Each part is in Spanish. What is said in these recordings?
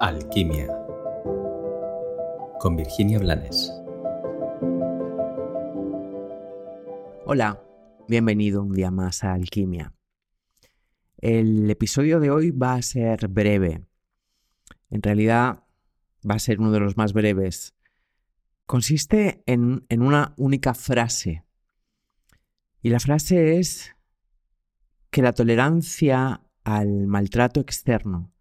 Alquimia con Virginia Blanes. Hola, bienvenido un día más a Alquimia. El episodio de hoy va a ser breve. En realidad va a ser uno de los más breves. Consiste en, en una única frase. Y la frase es que la tolerancia al maltrato externo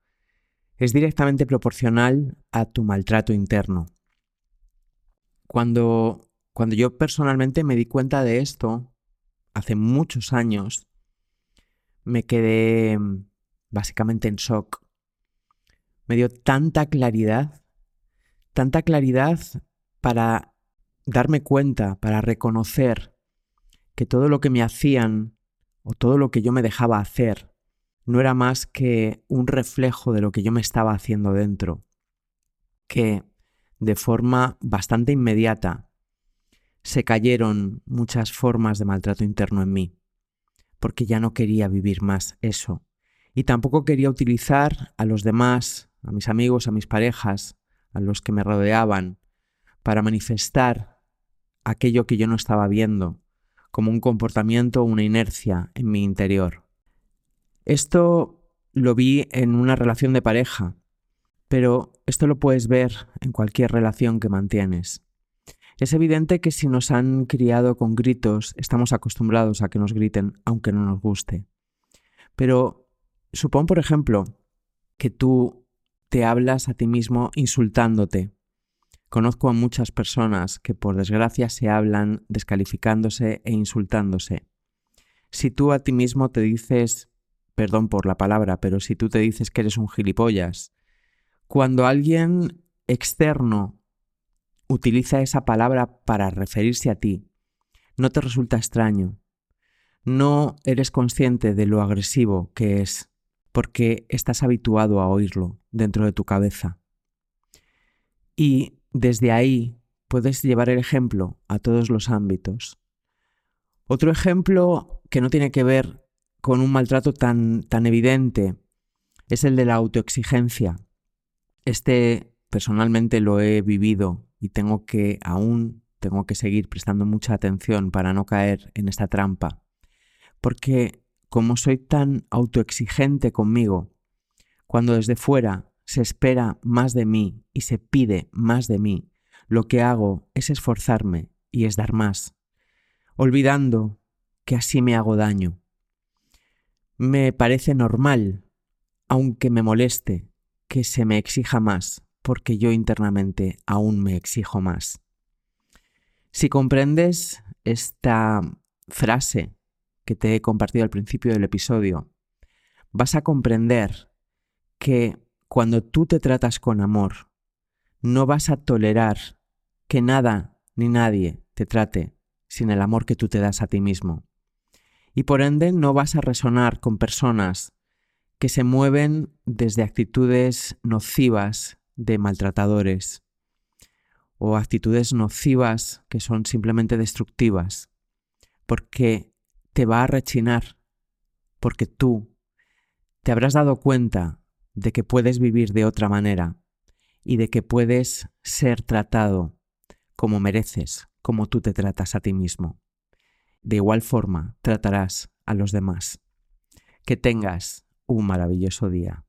es directamente proporcional a tu maltrato interno. Cuando, cuando yo personalmente me di cuenta de esto, hace muchos años, me quedé mm, básicamente en shock. Me dio tanta claridad, tanta claridad para darme cuenta, para reconocer que todo lo que me hacían o todo lo que yo me dejaba hacer no era más que un reflejo de lo que yo me estaba haciendo dentro, que de forma bastante inmediata se cayeron muchas formas de maltrato interno en mí, porque ya no quería vivir más eso, y tampoco quería utilizar a los demás, a mis amigos, a mis parejas, a los que me rodeaban, para manifestar aquello que yo no estaba viendo, como un comportamiento o una inercia en mi interior. Esto lo vi en una relación de pareja, pero esto lo puedes ver en cualquier relación que mantienes. Es evidente que si nos han criado con gritos, estamos acostumbrados a que nos griten aunque no nos guste. Pero supón, por ejemplo, que tú te hablas a ti mismo insultándote. Conozco a muchas personas que por desgracia se hablan descalificándose e insultándose. Si tú a ti mismo te dices perdón por la palabra, pero si tú te dices que eres un gilipollas, cuando alguien externo utiliza esa palabra para referirse a ti, no te resulta extraño. No eres consciente de lo agresivo que es, porque estás habituado a oírlo dentro de tu cabeza. Y desde ahí puedes llevar el ejemplo a todos los ámbitos. Otro ejemplo que no tiene que ver con un maltrato tan, tan evidente es el de la autoexigencia. Este personalmente lo he vivido y tengo que aún tengo que seguir prestando mucha atención para no caer en esta trampa. Porque como soy tan autoexigente conmigo, cuando desde fuera se espera más de mí y se pide más de mí, lo que hago es esforzarme y es dar más, olvidando que así me hago daño me parece normal, aunque me moleste, que se me exija más, porque yo internamente aún me exijo más. Si comprendes esta frase que te he compartido al principio del episodio, vas a comprender que cuando tú te tratas con amor, no vas a tolerar que nada ni nadie te trate sin el amor que tú te das a ti mismo y por ende no vas a resonar con personas que se mueven desde actitudes nocivas de maltratadores o actitudes nocivas que son simplemente destructivas, porque te va a rechinar, porque tú te habrás dado cuenta de que puedes vivir de otra manera y de que puedes ser tratado como mereces, como tú te tratas a ti mismo de igual forma tratarás a los demás. Que tengas un maravilloso día.